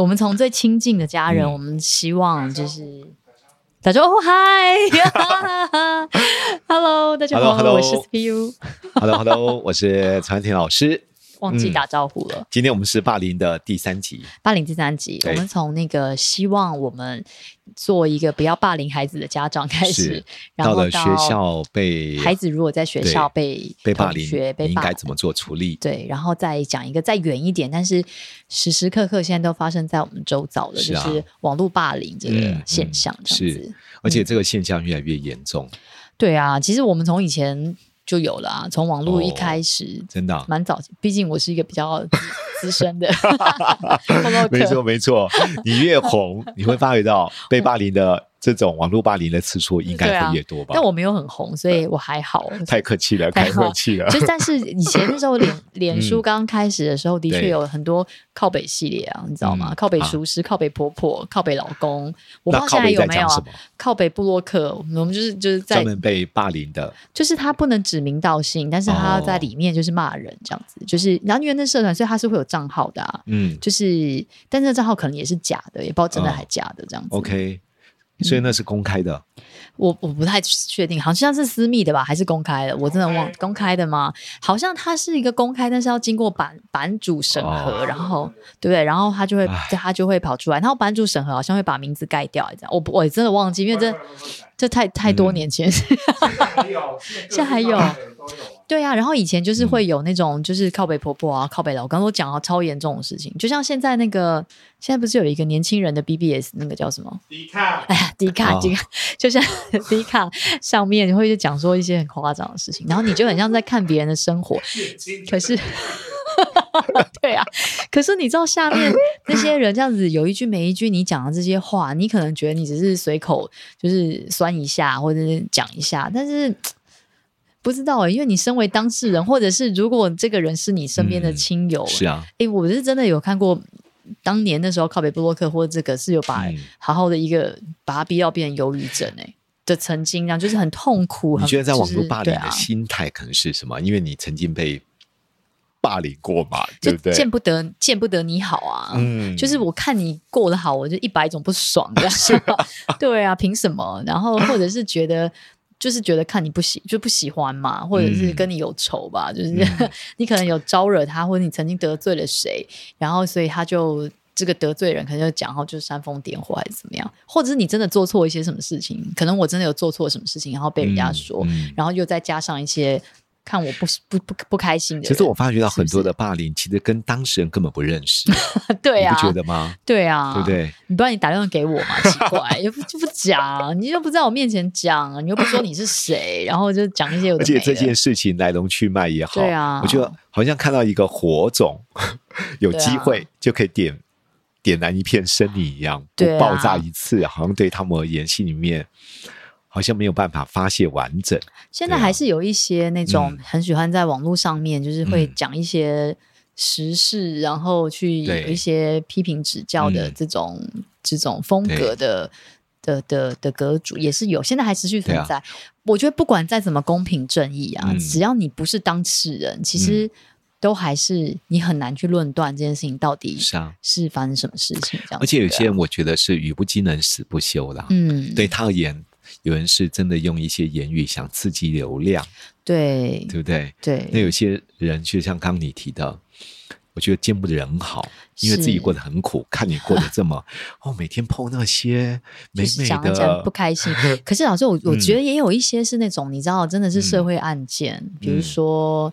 我们从最亲近的家人，我们希望就是打招呼，嗨，Hello，大家好，我是 CPU，Hello，Hello，我是陈婷老师。忘记打招呼了。嗯、今天我们是霸凌的第三集，霸凌第三集，我们从那个希望我们做一个不要霸凌孩子的家长开始，然后到了学校被孩子如果在学校被被霸凌，被应该怎么做处理？对，然后再讲一个再远一点，但是时时刻刻现在都发生在我们周遭的，是啊、就是网络霸凌这个现象这样子、嗯嗯。是，而且这个现象越来越严重。嗯、对啊，其实我们从以前。就有了啊！从网络一开始，真的蛮早。毕竟我是一个比较资 深的 没错没错。你越红，你会发觉到被霸凌的。这种网络霸凌的次数应该会越多吧？啊、但我没有很红，所以我还好。太客气了，太客气了。就但是以前那时候脸 脸书刚开始的时候，的确有很多靠北系列啊，你知道吗？嗯、靠北厨师、啊、靠北婆婆、靠北老公。我不知道现在有没有啊？靠北部落客，我们就是就是在专门被霸凌的，就是他不能指名道姓，但是他在里面就是骂人这样子。哦、就是然后因为那社团，所以他是会有账号的啊。嗯，就是但是那账号可能也是假的，也不知道真的还假的这样子。哦、OK。所以那是公开的，嗯、我我不太确定，好像是私密的吧，还是公开的？我真的忘公开的吗？好像它是一个公开，但是要经过版版主审核，哦、然后对不对？然后他就会他就会跑出来，然后版主审核好像会把名字盖掉，这样。我我真的忘记，因为这这太太多年前，嗯、现在还有。对啊，然后以前就是会有那种，就是靠北婆婆啊，嗯、靠北老公，刚刚我讲到超严重的事情，就像现在那个，现在不是有一个年轻人的 BBS，那个叫什么？迪卡，哎呀，迪卡，迪卡，就像 迪卡上面会讲说一些很夸张的事情，然后你就很像在看别人的生活，可是，对啊，可是你知道下面那些人这样子有一句没一句，你讲的这些话，你可能觉得你只是随口就是酸一下或者是讲一下，但是。不知道哎、欸，因为你身为当事人，或者是如果这个人是你身边的亲友、嗯，是啊，哎、欸，我是真的有看过，当年那时候靠北布洛克或者这个是有把好好的一个、嗯、把他逼到变成忧郁症哎、欸、的曾经，这样就是很痛苦。你觉得在网络霸凌的心态可能是什么？就是啊、因为你曾经被霸凌过嘛，对不对？见不得见不得你好啊，嗯，就是我看你过得好，我就一百种不爽的，对啊，凭什么？然后或者是觉得。就是觉得看你不喜就不喜欢嘛，或者是跟你有仇吧，嗯、就是、嗯、你可能有招惹他，或者你曾经得罪了谁，然后所以他就这个得罪人可能就讲，然后就煽风点火还是怎么样，或者是你真的做错一些什么事情，可能我真的有做错什么事情，然后被人家说，然后又再加上一些。看我不不不不开心的，其实我发觉到很多的霸凌，是是其实跟当事人根本不认识。对啊，你不觉得吗？对啊，对不对？你不然你打电话给我嘛？奇怪，又不就不讲，你又不在我面前讲，你又不说你是谁，然后就讲一些有的没的。而且这件事情来龙去脉也好，对啊，我觉得好像看到一个火种，有机会就可以点、啊、点燃一片森林一样，不爆炸一次，好像对他们而言心里面。好像没有办法发泄完整。现在还是有一些那种很喜欢在网络上面，就是会讲一些时事，嗯、然后去有一些批评指教的这种、嗯、这种风格的的的的阁主也是有。现在还持续存在。啊、我觉得不管再怎么公平正义啊，嗯、只要你不是当事人，其实都还是你很难去论断这件事情到底是啊是发生什么事情这样。而且有些人我觉得是语不惊人死不休啦。嗯，对他而言。有人是真的用一些言语想刺激流量，对，对不对？对。那有些人就像刚刚你提到，我觉得见不得人好，因为自己过得很苦，看你过得这么 哦，每天 po 那些美美的，不开心。可是老师，我我觉得也有一些是那种，你知道，真的是社会案件，比如说，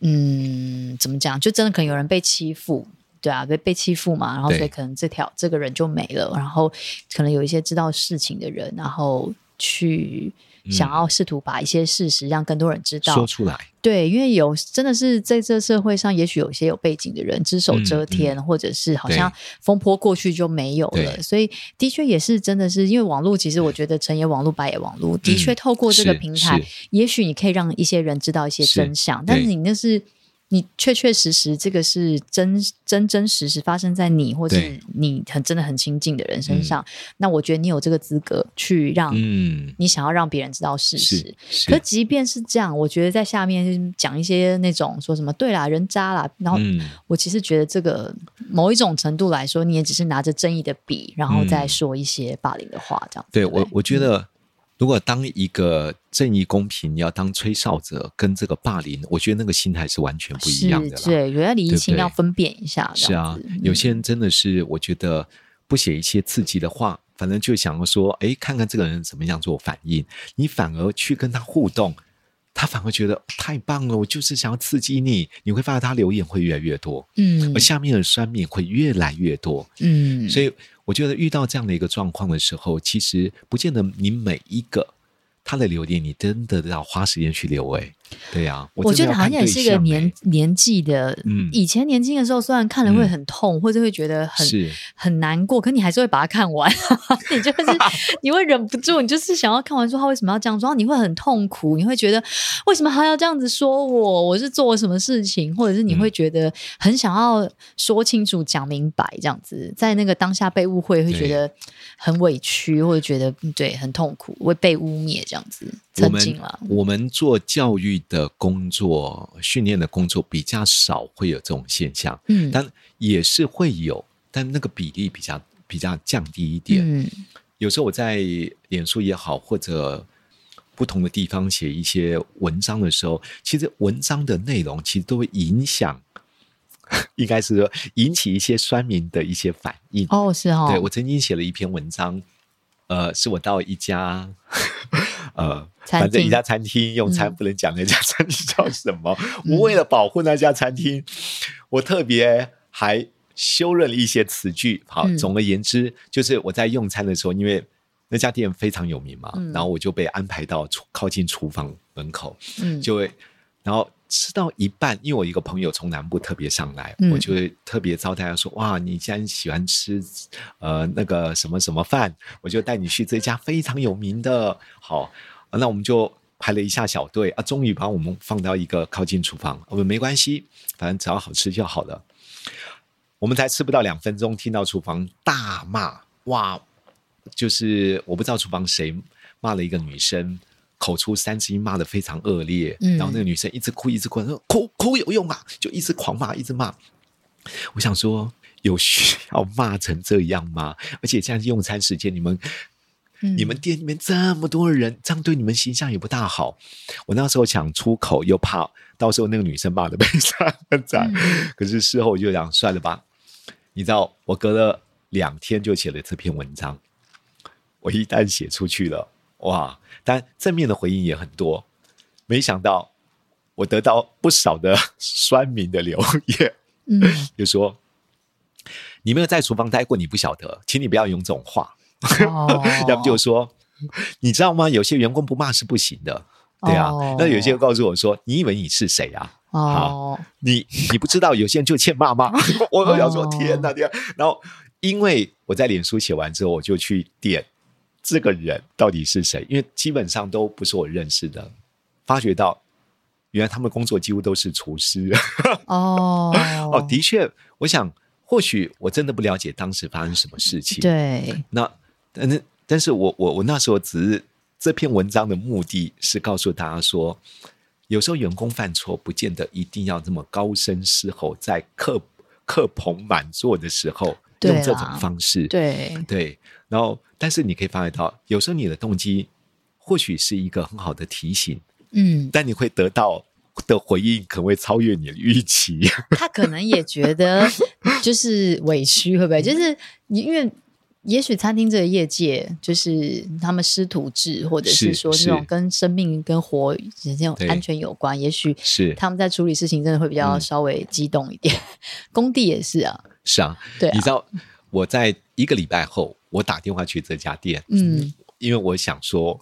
嗯，怎么讲？就真的可能有人被欺负，对啊，被被欺负嘛，然后所以可能这条这个人就没了，然后可能有一些知道事情的人，然后。去想要试图把一些事实让更多人知道，说出来。对，因为有真的是在这社会上，也许有些有背景的人只手遮天，嗯嗯、或者是好像风波过去就没有了。所以的确也是真的是因为网络，其实我觉得成也网络，败也网络。的确透过这个平台，也许你可以让一些人知道一些真相，但是你那是。你确确实实，这个是真真真实实发生在你或是你很真的很亲近的人身上。嗯、那我觉得你有这个资格去让，你想要让别人知道事实。嗯、可即便是这样，我觉得在下面讲一些那种说什么“对啦，人渣啦”，然后我其实觉得这个某一种程度来说，你也只是拿着正义的笔，然后再说一些霸凌的话，这样子。对我，我觉得。如果当一个正义公平，你要当吹哨者，跟这个霸凌，我觉得那个心态是完全不一样的。对，有些理性要分辨一下。是啊，有些人真的是，我觉得不写一些刺激的话，反正就想要说，哎，看看这个人怎么样做反应。你反而去跟他互动，他反而觉得太棒了。我就是想要刺激你，你会发现他留言会越来越多，嗯，而下面的酸民会越来越多，嗯，所以。我觉得遇到这样的一个状况的时候，其实不见得你每一个他的留言，你真的要花时间去留哎。对呀、啊，我觉得好像也是一个年年纪的，嗯，以前年轻的时候，虽然看了会很痛，嗯、或者会觉得很很难过，可你还是会把它看完，你就是你会忍不住，你就是想要看完说他为什么要这样说，你会很痛苦，你会觉得为什么还要这样子说我，我是做了什么事情，或者是你会觉得很想要说清楚、讲明白，这样子，在那个当下被误会，会觉得很委屈，或者觉得对很痛苦，会被污蔑这样子。我们我们做教育的工作、训练的工作比较少，会有这种现象。嗯，但也是会有，但那个比例比较比较降低一点。嗯，有时候我在脸书也好，或者不同的地方写一些文章的时候，其实文章的内容其实都会影响，应该是说引起一些酸民的一些反应。哦，是哦。对，我曾经写了一篇文章，呃，是我到一家。呃，反正一家餐厅用餐不能讲那家餐厅叫什么。嗯、我为了保护那家餐厅，我特别还修润了一些词句。好，嗯、总而言之，就是我在用餐的时候，因为那家店非常有名嘛，嗯、然后我就被安排到靠近厨房门口，嗯，就会，然后吃到一半，因为我一个朋友从南部特别上来，嗯、我就会特别招待他说：“哇，你既然喜欢吃呃那个什么什么饭，我就带你去这家非常有名的。”好。那我们就排了一下小队啊，终于把我们放到一个靠近厨房。我们没关系，反正只要好吃就好了。我们才吃不到两分钟，听到厨房大骂，哇！就是我不知道厨房谁骂了一个女生，口出三字经，骂的非常恶劣。嗯、然后那个女生一直哭，一直哭，说哭哭有用啊，就一直狂骂，一直骂。我想说，有需要骂成这样吗？而且现在用餐时间，你们。你们店里面这么多人，这样对你们形象也不大好。我那时候想出口，又怕到时候那个女生骂的被杀很惨。嗯、可是事后我就想算了吧。你知道，我隔了两天就写了这篇文章。我一旦写出去了，哇！但正面的回应也很多。没想到我得到不少的 酸民的留言，嗯，就说你没有在厨房待过，你不晓得，请你不要用这种话。哦、要不就说，你知道吗？有些员工不骂是不行的，对啊。哦、那有些人告诉我说：“你以为你是谁啊？哦，你你不知道，有些人就欠骂吗？” 我都想说：“天哪，天哪！”然后，因为我在脸书写完之后，我就去点这个人到底是谁，因为基本上都不是我认识的。发觉到，原来他们工作几乎都是厨师。哦 哦，的确，我想，或许我真的不了解当时发生什么事情。对，那。但是，但是我我我那时候只是这篇文章的目的是告诉大家说，有时候员工犯错，不见得一定要这么高声嘶吼，在客客棚满座的时候用这种方式。对对，然后，但是你可以发觉到，有时候你的动机或许是一个很好的提醒，嗯，但你会得到的回应可能会超越你的预期。他 可能也觉得 就是委屈，会不会？就是你因为。也许餐厅这个业界，就是他们师徒制，或者是说这种跟生命跟活这种安全有关。也许是他们在处理事情，真的会比较稍微激动一点。嗯、工地也是啊，是啊，对啊。你知道我在一个礼拜后，我打电话去这家店，嗯，因为我想说，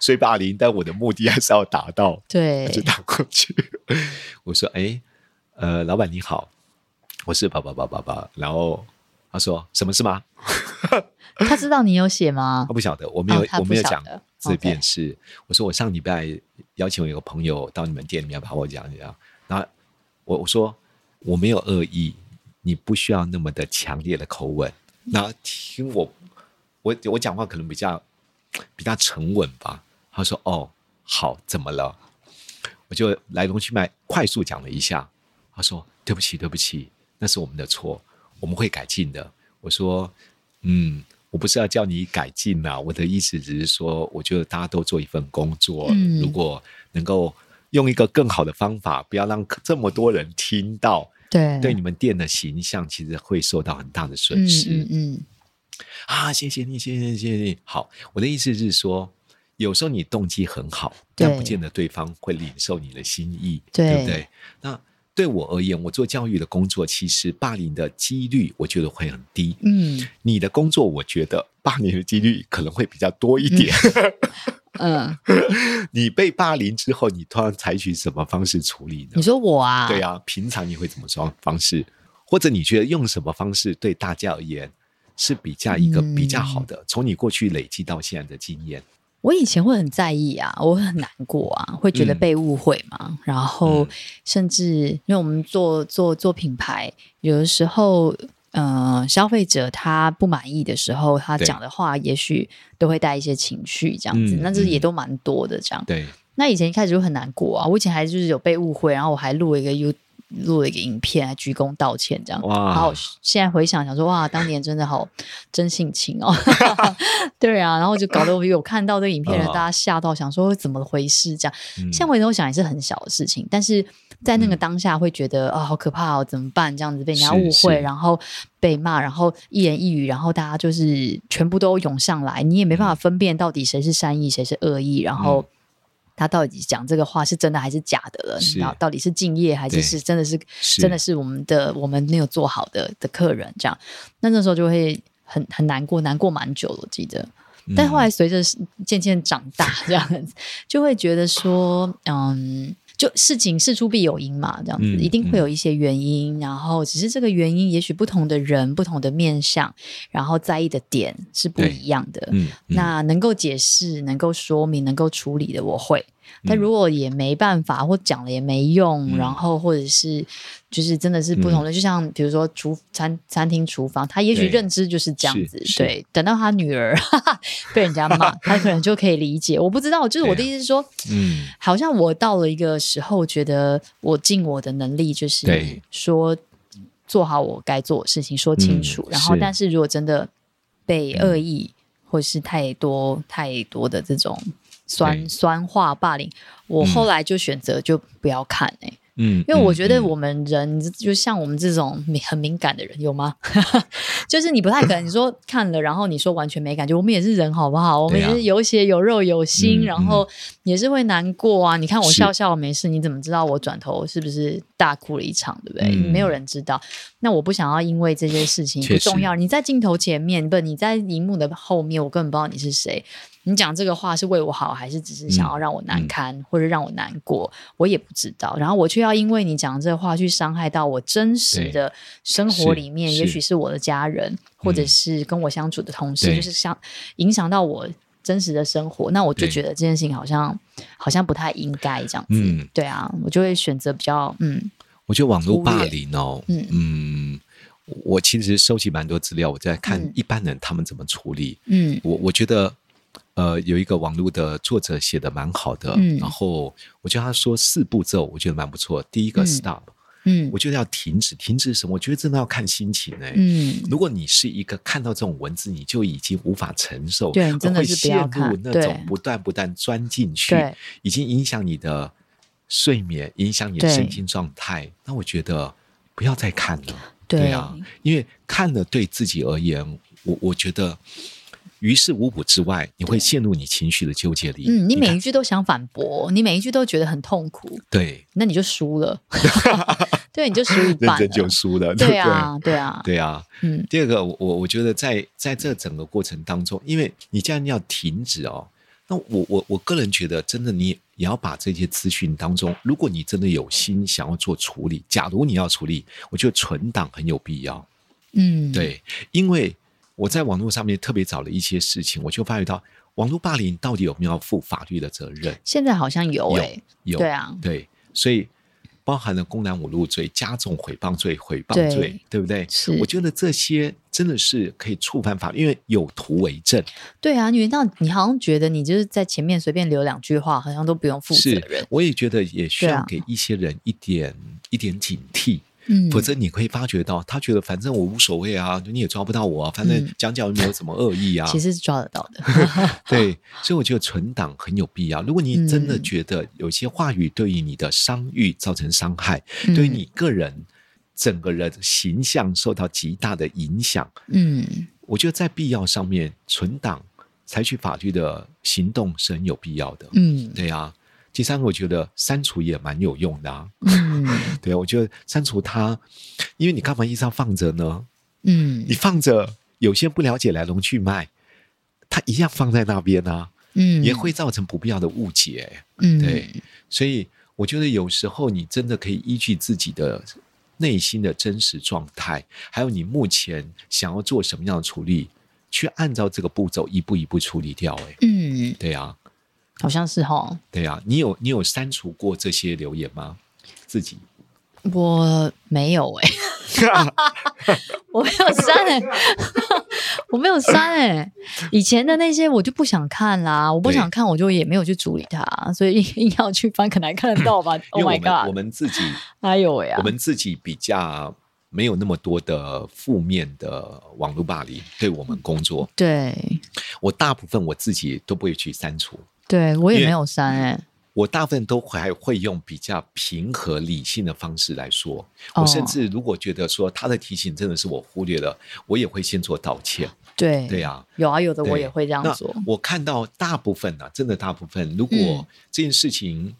虽霸凌，但我的目的还是要达到。对，就打过去。我说：“哎，呃，老板你好，我是爸爸爸爸爸。”然后他说：“什么事吗？” 他知道你有写吗？他不晓得，我没有，哦、我没有讲。这边是 Okay. 我说我上礼拜邀请我一个朋友到你们店里面，把我讲讲。然后我我说我没有恶意，你不需要那么的强烈的口吻。然后听我，我我讲话可能比较比较沉稳吧。他说：“哦，好，怎么了？”我就来龙去脉快速讲了一下。他说：“对不起，对不起，那是我们的错，我们会改进的。”我说：“嗯。”我不是要叫你改进呐，我的意思只是说，我觉得大家都做一份工作，嗯、如果能够用一个更好的方法，不要让这么多人听到，对，对你们店的形象其实会受到很大的损失。嗯，嗯，嗯啊，谢谢你，谢谢你，谢谢你。好，我的意思是说，有时候你动机很好，但不见得对方会领受你的心意，对，对不对？那。对我而言，我做教育的工作，其实霸凌的几率我觉得会很低。嗯，你的工作，我觉得霸凌的几率可能会比较多一点。嗯，你被霸凌之后，你突然采取什么方式处理呢？你说我啊？对啊，平常你会怎么说方式？或者你觉得用什么方式对大家而言是比较一个比较好的？嗯，从你过去累积到现在的经验。我以前会很在意啊，我会很难过啊，会觉得被误会嘛。嗯、然后甚至因为我们做做做品牌，有的时候，嗯、呃，消费者他不满意的时候，他讲的话也许都会带一些情绪，这样子，那这也都蛮多的。这样，对。那以前一开始就很难过啊，我以前还就是有被误会，然后我还录了一个 U。录了一个影片，还鞠躬道歉，这样。哇！然后现在回想想说，哇，当年真的好真性情哦。对啊，然后就搞得我有看到这个影片大家吓到，想说怎么回事？这样。现在回头想也是很小的事情，但是在那个当下会觉得啊、哦，好可怕哦，怎么办？这样子被人家误会，然后被骂，然后一言一语，然后大家就是全部都涌上来，你也没办法分辨到底谁是善意，谁是恶意，然后。他到底讲这个话是真的还是假的了？你知道到底是敬业还是是真的是，是真的是我们的我们没有做好的的客人这样？那那时候就会很很难过，难过蛮久了，我记得。但后来随着渐渐长大，这样子就会觉得说，嗯。就事情事出必有因嘛，这样子、嗯、一定会有一些原因，嗯、然后只是这个原因，也许不同的人、不同的面相，然后在意的点是不一样的。嗯嗯、那能够解释、能够说明、能够处理的，我会。但如果也没办法，或讲了也没用，嗯、然后或者是就是真的是不同的，嗯、就像比如说厨餐餐厅厨房，他也许认知就是这样子。对，等到他女儿哈哈被人家骂，他可能就可以理解。我不知道，就是我的意思是说，嗯，好像我到了一个时候，觉得我尽我的能力，就是说做好我该做的事情，说清楚。嗯、然后，但是如果真的被恶意，或是太多太多的这种。酸酸化霸凌，我后来就选择就不要看哎、欸，嗯，因为我觉得我们人就像我们这种很敏感的人，有吗？就是你不太可能你说看了，然后你说完全没感觉，我们也是人好不好？我们也是有血有肉有心，啊、然后也是会难过啊。嗯、你看我笑笑没事，你怎么知道我转头是不是大哭了一场？对不对？嗯、没有人知道。那我不想要因为这些事情不重要。你在镜头前面，不，你在荧幕的后面，我根本不知道你是谁。你讲这个话是为我好，还是只是想要让我难堪，或者让我难过？我也不知道。然后我却要因为你讲这个话去伤害到我真实的生活里面，也许是我的家人，或者是跟我相处的同事，嗯、就是想影响到我真实的生活。那我就觉得这件事情好像好像不太应该这样子。嗯、对啊，我就会选择比较嗯。我觉得网络霸凌哦，嗯嗯，我其实收集蛮多资料，我在看一般人他们怎么处理。嗯，我我觉得。呃，有一个网络的作者写的蛮好的，嗯、然后我觉得他说四步骤，我觉得蛮不错。第一个 stop，嗯，我觉得要停止，停止什么？我觉得真的要看心情哎、欸，嗯，如果你是一个看到这种文字你就已经无法承受，对，真的是陷入那种不断不断钻进去，已经影响你的睡眠，影响你的身心状态，那我觉得不要再看了，对，对啊，因为看了对自己而言，我我觉得。于事无补之外，你会陷入你情绪的纠结里。嗯，你每一句都想反驳，你每一句都觉得很痛苦。对，那你就输了。对，你就输一半，认真就输了。对啊，对啊，对啊。嗯，第二个，我我觉得在在这整个过程当中，因为你既然要停止哦，那我我我个人觉得，真的你也要把这些资讯当中，如果你真的有心想要做处理，假如你要处理，我觉得存档很有必要。嗯，对，因为我在网络上面特别找了一些事情，我就发觉到网络霸凌到底有没有要负法律的责任？现在好像有有，对啊，对，所以。包含了公然侮辱罪、加重诽谤罪、诽谤罪，对，对不对？是，我觉得这些真的是可以触犯法律，因为有图为证。对啊，因为那你好像觉得你就是在前面随便留两句话，好像都不用负责任。我也觉得也需要给一些人一点、啊、一点警惕。嗯，否则你可以发觉到，他觉得反正我无所谓啊，你也抓不到我啊，反正讲讲又没有什么恶意啊。其实是抓得到的。对，所以我觉得存档很有必要。如果你真的觉得有些话语对于你的声誉造成伤害，嗯、对于你个人整个人形象受到极大的影响，嗯，我觉得在必要上面存档、采取法律的行动是很有必要的。嗯，对啊。第三个，我觉得删除也蛮有用的啊。嗯，对，我觉得删除它，因为你干嘛一直要放着呢？嗯，你放着，有些不了解来龙去脉，它一样放在那边啊。嗯，也会造成不必要的误解。嗯，对，所以我觉得有时候你真的可以依据自己的内心的真实状态，还有你目前想要做什么样的处理，去按照这个步骤一步一步处理掉。哎，嗯，对啊。好像是哈，对呀、啊，你有你有删除过这些留言吗？自己我没有哎、欸，我没有删哎、欸，我没有删哎、欸，以前的那些我就不想看啦，我不想看，我就也没有去处理它，所以硬要去翻，可能还看得到吧？Oh my god！我们自己，哎呦喂啊，我们自己比较没有那么多的负面的网络霸凌，对我们工作，对我大部分我自己都不会去删除。对我也没有删哎、欸，我大部分都还会用比较平和理性的方式来说。哦、我甚至如果觉得说他的提醒真的是我忽略了，我也会先做道歉。对对啊，有啊，有的我也会这样做。我看到大部分呢、啊，真的大部分，如果这件事情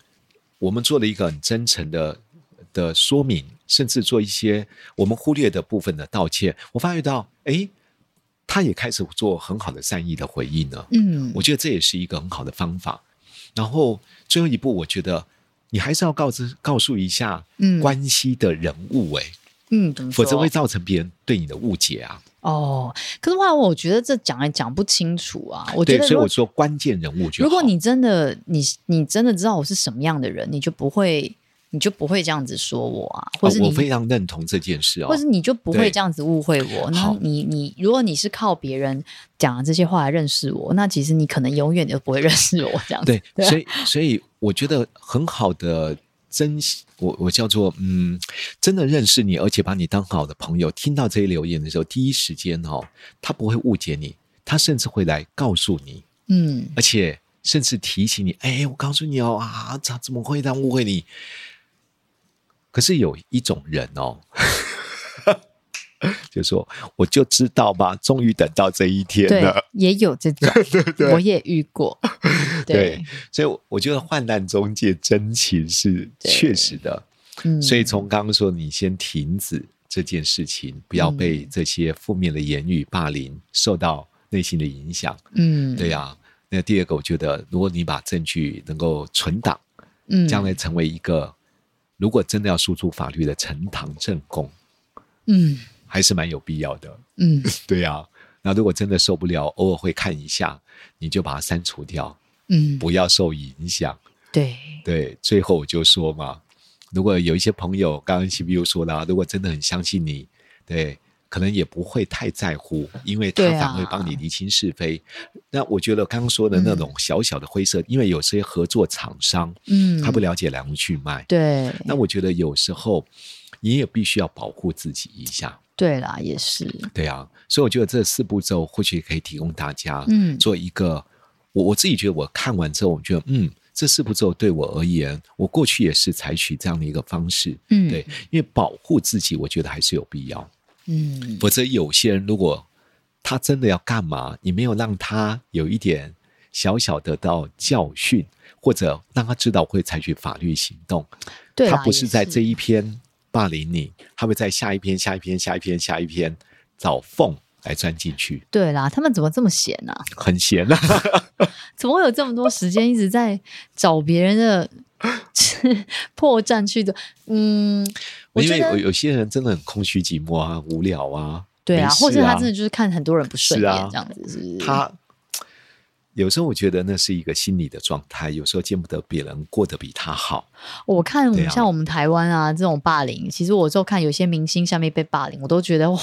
我们做了一个很真诚的的说明，甚至做一些我们忽略的部分的道歉，我发觉到，哎。他也开始做很好的善意的回应了，嗯，我觉得这也是一个很好的方法。然后最后一步，我觉得你还是要告知、告诉一下关系的人物、欸，哎，嗯，否则会造成别人对你的误解啊。哦，可是后来我觉得这讲也讲不清楚啊。我觉得，所以我说关键人物就好。如果你真的你你真的知道我是什么样的人，你就不会。你就不会这样子说我啊，或是你、哦、我非常认同这件事哦，或是你就不会这样子误会我。那你你如果你是靠别人讲这些话来认识我，那其实你可能永远都不会认识我这样子。对，所以所以我觉得很好的珍惜我我叫做嗯，真的认识你，而且把你当好的朋友，听到这些留言的时候，第一时间哦，他不会误解你，他甚至会来告诉你，嗯，而且甚至提醒你，哎，我告诉你哦啊，他怎么会这样误会你？可是有一种人哦，就说我就知道吧，终于等到这一天了。对，也有这种，对对，我也遇过。对，对，所以我觉得患难中见真情是确实的。嗯，所以从刚刚说，你先停止这件事情，不要被这些负面的言语霸凌受到内心的影响。嗯，对呀、啊。那第二个，我觉得如果你把证据能够存档，嗯，将来成为一个。如果真的要输出法律的呈堂证供，嗯，还是蛮有必要的，嗯，对呀、啊。那如果真的受不了，偶尔会看一下，你就把它删除掉，嗯，不要受影响。对对，最后我就说嘛，如果有一些朋友，刚刚 CPU 说了，如果真的很相信你，对。可能也不会太在乎，因为他反而会帮你厘清是非。啊、那我觉得刚刚说的那种小小的灰色，嗯、因为有些合作厂商，嗯，他不了解来龙去脉，对。那我觉得有时候你也必须要保护自己一下。对啦，也是。对啊，所以我觉得这四步骤或许可以提供大家，嗯，做一个。我我自己觉得，我看完之后，我觉得，嗯，这四步骤对我而言，我过去也是采取这样的一个方式，嗯，对，因为保护自己，我觉得还是有必要。嗯，否则有些人如果他真的要干嘛，你没有让他有一点小小得到教训，或者让他知道会采取法律行动，对，他不是在这一篇霸凌你，他会在下一篇、下一篇、下一篇、下一篇找缝来钻进去。对啦，他们怎么这么闲呢、啊？很闲啊，怎么会有这么多时间一直在找别人的 破绽去的？嗯，因为有有些人真的很空虚寂寞啊，无聊啊。对啊，啊或者他真的就是看很多人不顺眼、啊、这样子，是不是？他。有时候我觉得那是一个心理的状态，有时候见不得别人过得比他好。我看像我们台湾啊这种霸凌，其实我就看有些明星下面被霸凌，我都觉得哇，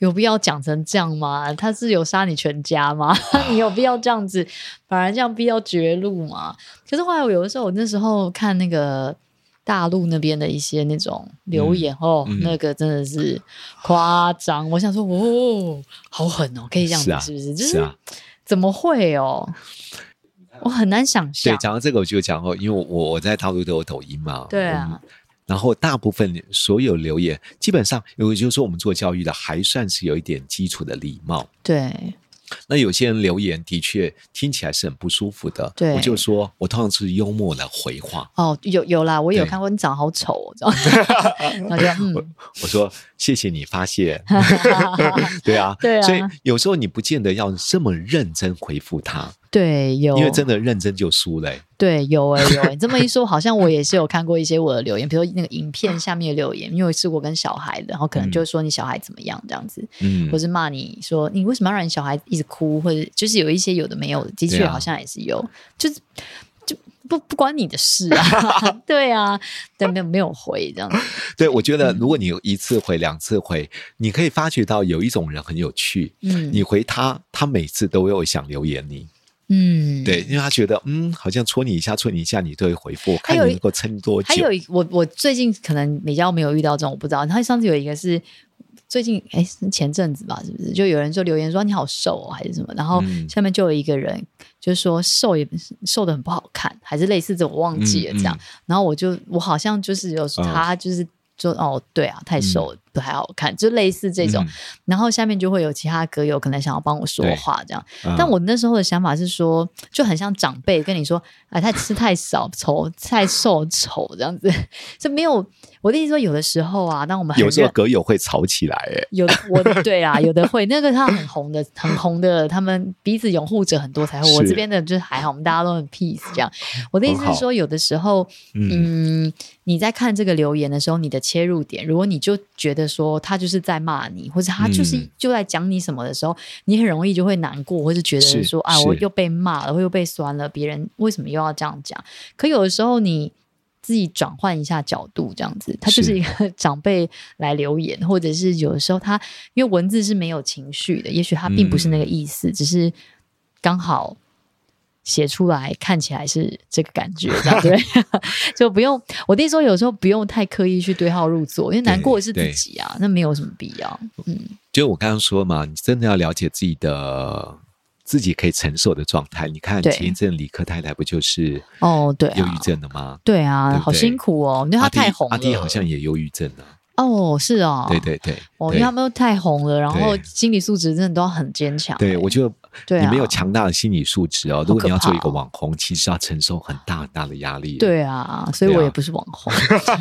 有必要讲成这样吗？他是有杀你全家吗？你有必要这样子，反而这样必要绝路吗？可是后来我有的时候，我那时候看那个大陆那边的一些那种留言、嗯、哦、嗯，那个真的是夸张。我想说，哦，好狠哦，可以这样子，是，不是？就是。是啊怎么会哦？我很难想象。对，讲到这个，我就讲过，因为我我在大陆都有抖音嘛。对啊。然后大部分所有留言，基本上，有就是说，我们做教育的还算是有一点基础的礼貌。对。那有些人留言的确听起来是很不舒服的，对，我就说，我通常是幽默的回话。哦，有有啦，我有看过，你长得好丑，哦，知道吗？嗯、我我说谢谢你发现，对啊，对啊，所以有时候你不见得要这么认真回复他。对，有，因为真的认真就输了。对，有哎、欸、有哎、欸，这么一 说，好像我也是有看过一些我的留言，比如说那个影片下面的留言，因为是我跟小孩的，然后可能就是说你小孩怎么样这样子，嗯，或是骂你说你为什么要让你小孩一直哭，或者就是有一些有的没有的，的确好像也是有，啊、就是就不不关你的事啊，对啊，但没有没有回这样子。对，我觉得如果你有一次回、两次回，你可以发觉到有一种人很有趣，嗯，你回他，他每次都有想留言你。嗯，对，因为他觉得，嗯，好像戳你一下，戳你一下，你都会回复，看你能够撑多久。还有，我我最近可能比较没有遇到这种，我不知道。他上次有一个是最近，哎，前阵子吧，是不是？就有人就留言说你好瘦哦，还是什么？然后下面就有一个人就说瘦也瘦的很不好看，还是类似这种，我忘记了这样。嗯嗯、然后我就我好像就是有他就是说、嗯、哦，对啊，太瘦了。嗯不太好看，就类似这种、嗯，然后下面就会有其他歌友可能想要帮我说话这样，但我那时候的想法是说，就很像长辈跟你说，哎，他吃太少丑，太瘦丑这样子，就没有我的意思说，有的时候啊，当我们有时候歌友会吵起来，哎，有我的对啊，有的会，那个他很红的，很红的，他们彼此拥护者很多才会，我这边的就是还好，我们大家都很 peace 这样。我的意思是说，有的时候，嗯，你在看这个留言的时候，你的切入点，如果你就觉得。说他就是在骂你，或者他就是就在讲你什么的时候，嗯，你很容易就会难过，或是觉得说啊，我又被骂了，或又被酸了，别人为什么又要这样讲？可有的时候你自己转换一下角度，这样子，他就是一个长辈来留言，或者是有的时候他因为文字是没有情绪的，也许他并不是那个意思，嗯，只是刚好。写出来看起来是这个感觉，这样对，就不用。我弟说有时候不用太刻意去对号入座，因为难过的是自己啊，那没有什么必要。嗯，就我刚刚说嘛，你真的要了解自己的自己可以承受的状态。你看前一阵李克太太不就是哦，对，忧郁症的吗？对啊，对对好辛苦哦，因为他太红了。阿弟好像也忧郁症了。哦，是啊、哦，对对对，哦，因为他们都太红了，然后心理素质真的都要很坚强。对，我觉得你没有强大的心理素质哦，如果你要做一个网红，其实要承受很大很大的压力。对啊，所以我也不是网红，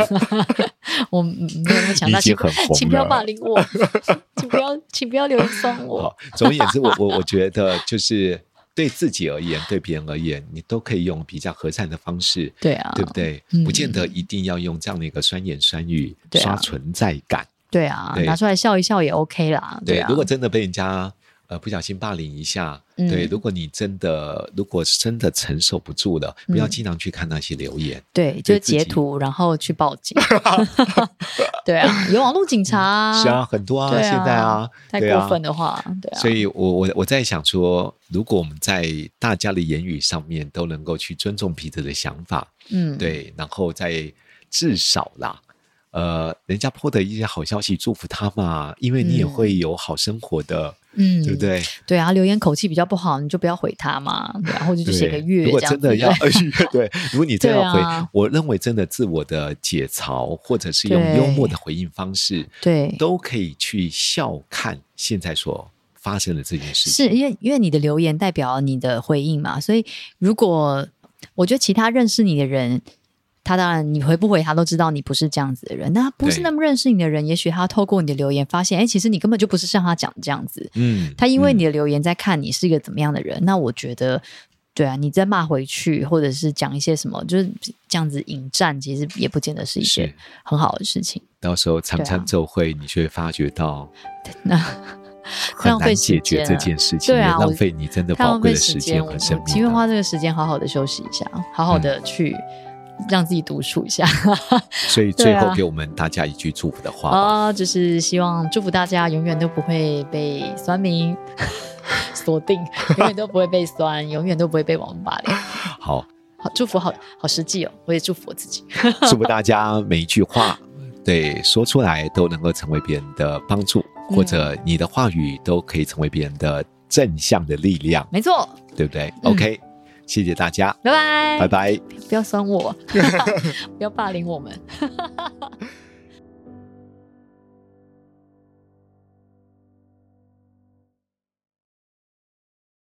我没有那么强大，请请不要霸凌我，请不要请不要流酸我。好，总而言之，我我我觉得就是。对自己而言，对别人而言，你都可以用比较和善的方式，对啊，对不对？嗯、不见得一定要用这样的一个酸言酸语刷存在感，对啊，对，拿出来笑一笑也 OK 啦。对，对啊，如果真的被人家。呃，不小心霸凌一下，嗯，对，如果你真的，如果真的承受不住了，嗯，不要经常去看那些留言，对，就截图然后去报警，对啊，有网络警察，啊，是啊，很多啊，啊现在啊，太过分的话，对啊，所以我我我在想说，如果我们在大家的言语上面都能够去尊重彼此的想法，嗯，对，然后在至少啦。呃，人家 po 的一些好消息，祝福他嘛，因为你也会有好生活的，嗯，对不对？对啊，留言口气比较不好，你就不要回他嘛，然后 就写个月。如果真的要，对，如果你真的要回，啊，我认为真的自我的解嘲，或者是用幽默的回应方式，对，都可以去笑看现在所发生的这件事情。是因为因为你的留言代表你的回应嘛，所以如果我觉得其他认识你的人。他当然你回不回他都知道你不是这样子的人。那他不是那么认识你的人，也许他透过你的留言发现，哎，其实你根本就不是像他讲的这样子。嗯，他因为你的留言在看你是一个怎么样的人。嗯、那我觉得，对啊，你再骂回去，或者是讲一些什么，就是这样子引战，其实也不见得是一件很好的事情。到时候参参奏会，你就会发觉到那。很难解决这件事情，对啊，浪费你真的宝贵的时间和生命。情愿花这个时间好好的休息一下，好好的去让自己独处一下。嗯、所以最后给我们大家一句祝福的话啊，就是希望祝福大家永远都不会被酸民 锁定，永远都不会被酸，永远都不会被网络霸凌。好好祝福好，好好实际哦，我也祝福我自己，祝福大家每一句话对说出来都能够成为别人的帮助。或者你的话语都可以成为别人的正向的力量，没错，对不对？嗯，OK，谢谢大家。拜拜。拜拜。不要酸我。不要霸凌我们。